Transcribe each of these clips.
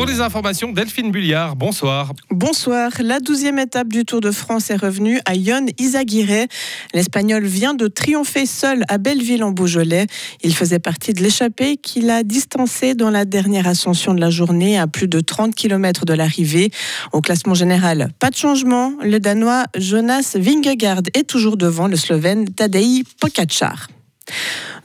Pour les informations, Delphine Bulliard, bonsoir. Bonsoir. La douzième étape du Tour de France est revenue à Yon Izaguirre. L'Espagnol vient de triompher seul à Belleville en Beaujolais. Il faisait partie de l'échappée qu'il a distancé dans la dernière ascension de la journée à plus de 30 km de l'arrivée. Au classement général, pas de changement. Le Danois Jonas Vingegaard est toujours devant le Slovène Tadej Pogacar.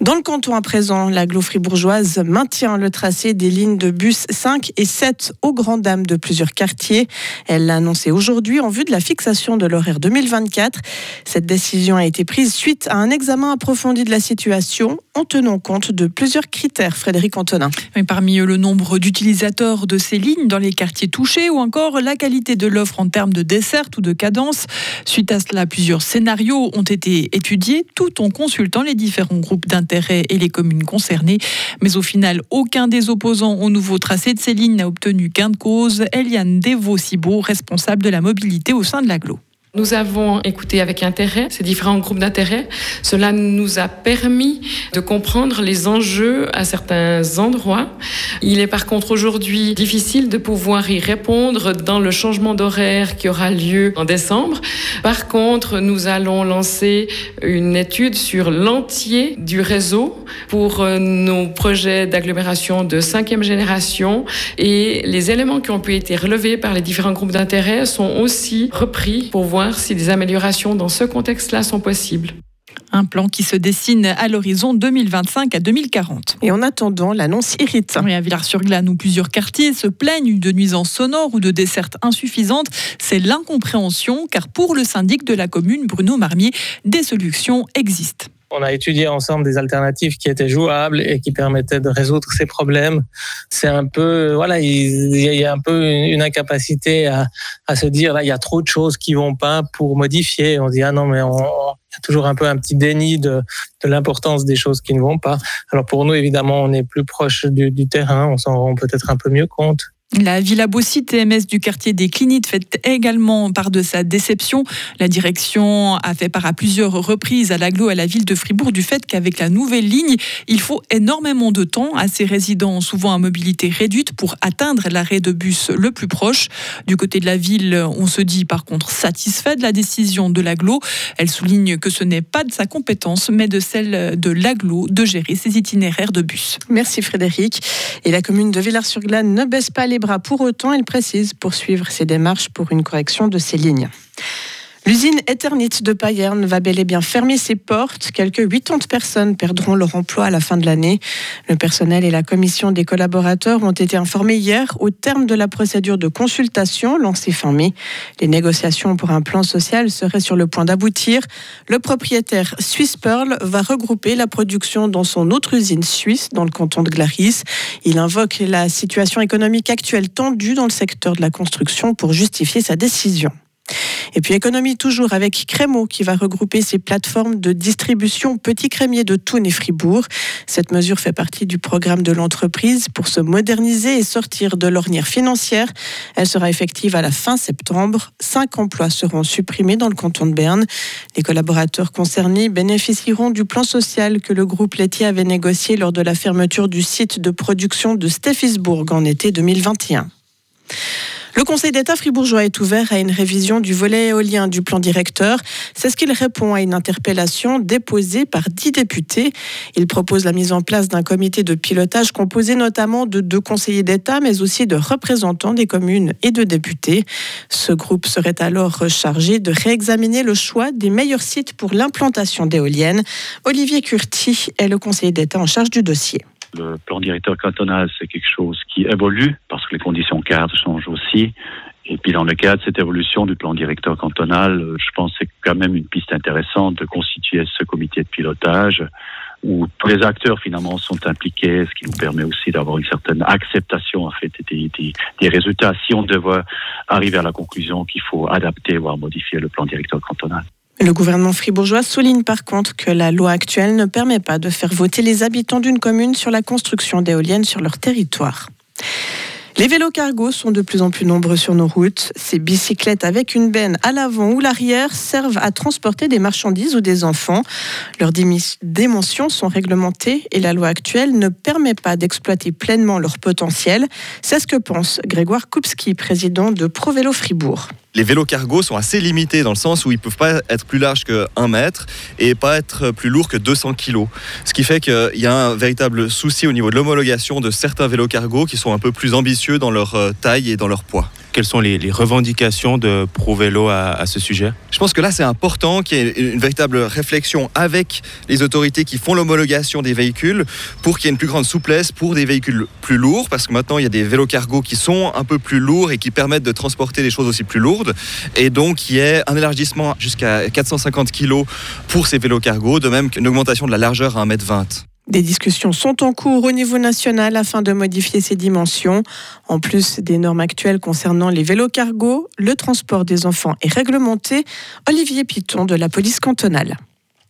Dans le canton à présent, la fribourgeoise maintient le tracé des lignes de bus 5 et 7 aux grandes dames de plusieurs quartiers. Elle l'a annoncé aujourd'hui en vue de la fixation de l'horaire 2024. Cette décision a été prise suite à un examen approfondi de la situation en tenant compte de plusieurs critères. Frédéric Antonin. parmi eux, le nombre d'utilisateurs de ces lignes dans les quartiers touchés ou encore la qualité de l'offre en termes de desserte ou de cadence. Suite à cela, plusieurs scénarios ont été étudiés tout en consultant les différents groupes d'intérêt et les communes concernées. Mais au final, aucun des opposants au nouveau tracé de ces lignes n'a obtenu gain de cause. Eliane Devo-Cibo, responsable de la mobilité au sein de l'aglo. Nous avons écouté avec intérêt ces différents groupes d'intérêt. Cela nous a permis de comprendre les enjeux à certains endroits. Il est par contre aujourd'hui difficile de pouvoir y répondre dans le changement d'horaire qui aura lieu en décembre. Par contre, nous allons lancer une étude sur l'entier du réseau pour euh, nos projets d'agglomération de cinquième génération et les éléments qui ont pu être relevés par les différents groupes d'intérêt sont aussi repris pour voir si des améliorations dans ce contexte-là sont possibles. Un plan qui se dessine à l'horizon 2025 à 2040. Et en attendant, l'annonce irrite. à Villars-sur-Glane, où plusieurs quartiers se plaignent de nuisances sonores ou de dessertes insuffisantes, c'est l'incompréhension, car pour le syndic de la commune, Bruno Marmier, des solutions existent. On a étudié ensemble des alternatives qui étaient jouables et qui permettaient de résoudre ces problèmes. C'est un peu, voilà, il y a un peu une incapacité à, se dire là, il y a trop de choses qui vont pas pour modifier. On dit ah non mais on, il y a toujours un peu un petit déni de, l'importance des choses qui ne vont pas. Alors pour nous, évidemment, on est plus proche du terrain, on s'en rend peut-être un peu mieux compte. La Villa Bossy TMS du quartier des Clinites fait également part de sa déception. La direction a fait part à plusieurs reprises à l'aglo à la ville de Fribourg du fait qu'avec la nouvelle ligne, il faut énormément de temps à ces résidents souvent à mobilité réduite pour atteindre l'arrêt de bus le plus proche. Du côté de la ville, on se dit par contre satisfait de la décision de l'aglo. Elle souligne que ce n'est pas de sa compétence mais de celle de l'aglo de gérer ses itinéraires de bus. Merci Frédéric. Et la commune de Villars-sur-Glane ne baisse pas les pour autant, elle précise poursuivre ses démarches pour une correction de ces lignes. L'usine Eternit de Payerne va bel et bien fermer ses portes. Quelques 80 personnes perdront leur emploi à la fin de l'année. Le personnel et la commission des collaborateurs ont été informés hier au terme de la procédure de consultation lancée fin mai. Les négociations pour un plan social seraient sur le point d'aboutir. Le propriétaire Swiss Pearl va regrouper la production dans son autre usine suisse dans le canton de Glaris. Il invoque la situation économique actuelle tendue dans le secteur de la construction pour justifier sa décision. Et puis économie toujours avec Crémo qui va regrouper ses plateformes de distribution Petit Crémier de Thun et Fribourg. Cette mesure fait partie du programme de l'entreprise pour se moderniser et sortir de l'ornière financière. Elle sera effective à la fin septembre. Cinq emplois seront supprimés dans le canton de Berne. Les collaborateurs concernés bénéficieront du plan social que le groupe laitier avait négocié lors de la fermeture du site de production de Steffisburg en été 2021. Le Conseil d'État fribourgeois est ouvert à une révision du volet éolien du plan directeur. C'est ce qu'il répond à une interpellation déposée par dix députés. Il propose la mise en place d'un comité de pilotage composé notamment de deux conseillers d'État, mais aussi de représentants des communes et de députés. Ce groupe serait alors chargé de réexaminer le choix des meilleurs sites pour l'implantation d'éoliennes. Olivier Curti est le conseiller d'État en charge du dossier. Le plan directeur cantonal, c'est quelque chose qui évolue parce que les conditions cadres changent aussi. Et puis dans le cadre de cette évolution du plan directeur cantonal, je pense que c'est quand même une piste intéressante de constituer ce comité de pilotage où tous les acteurs finalement sont impliqués, ce qui nous permet aussi d'avoir une certaine acceptation en fait des, résultats si on devait arriver à la conclusion qu'il faut adapter voire modifier le plan directeur cantonal. Le gouvernement fribourgeois souligne par contre que la loi actuelle ne permet pas de faire voter les habitants d'une commune sur la construction d'éoliennes sur leur territoire. Les vélos cargos sont de plus en plus nombreux sur nos routes. Ces bicyclettes avec une benne à l'avant ou l'arrière servent à transporter des marchandises ou des enfants. Leurs dimensions sont réglementées et la loi actuelle ne permet pas d'exploiter pleinement leur potentiel. C'est ce que pense Grégoire Kupski, président de ProVélo Fribourg les vélos cargo sont assez limités dans le sens où ils peuvent pas être plus larges que 1 mètre et pas être plus lourds que 200 kg. Ce qui fait qu'il y a un véritable souci au niveau de l'homologation de certains vélos cargo qui sont un peu plus ambitieux dans leur euh, taille et dans leur poids. Quelles sont les, revendications de ProVélo à, à ce sujet Je pense que là, c'est important qu'il y ait une véritable réflexion avec les autorités qui font l'homologation des véhicules pour qu'il y ait une plus grande souplesse pour des véhicules plus lourds, parce que maintenant, il y a des vélos cargo qui sont un peu plus lourds et qui permettent de transporter des choses aussi plus lourdes. Et donc, il y ait un élargissement jusqu'à 450 kg pour ces vélos cargo, de même qu'une augmentation de la largeur à 1m20. Des discussions sont en cours au niveau national afin de modifier ces dimensions. En plus des normes actuelles concernant les vélos cargo, le transport des enfants est réglementé. Olivier Piton de la police cantonale.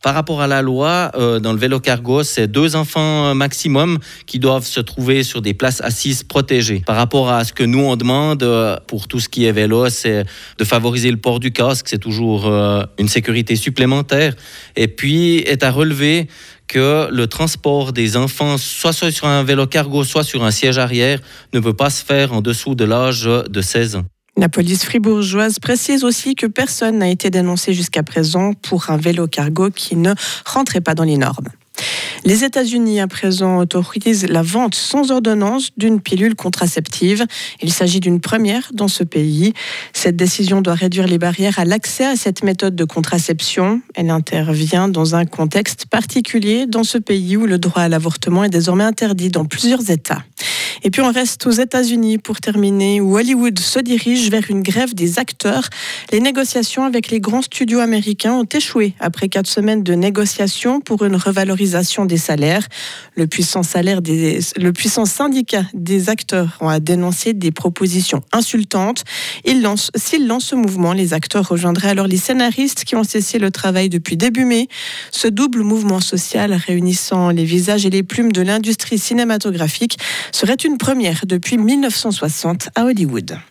Par rapport à la loi, euh, dans le vélo cargo, c'est deux enfants maximum qui doivent se trouver sur des places assises protégées. Par rapport à ce que nous on demande euh, pour tout ce qui est vélo, c'est de favoriser le port du casque, c'est toujours euh, une sécurité supplémentaire. Et puis est à relever que le transport des enfants, soit sur un vélo cargo, soit sur un siège arrière, ne peut pas se faire en dessous de l'âge de 16 ans. La police fribourgeoise précise aussi que personne n'a été dénoncé jusqu'à présent pour un vélo cargo qui ne rentrait pas dans les normes. Les États-Unis, à présent, autorisent la vente sans ordonnance d'une pilule contraceptive. Il s'agit d'une première dans ce pays. Cette décision doit réduire les barrières à l'accès à cette méthode de contraception. Elle intervient dans un contexte particulier dans ce pays où le droit à l'avortement est désormais interdit dans plusieurs États. Et puis on reste aux États-Unis pour terminer, où Hollywood se dirige vers une grève des acteurs. Les négociations avec les grands studios américains ont échoué après quatre semaines de négociations pour une revalorisation Le puissant, salaire le puissant syndicat des acteurs a dénoncé des propositions insultantes. S'ils lancent, lance ce mouvement, les acteurs rejoindraient alors les scénaristes qui ont cessé le travail depuis début mai. Ce double mouvement social réunissant les visages et les plumes de l'industrie cinématographique serait une première depuis 1960 à Hollywood.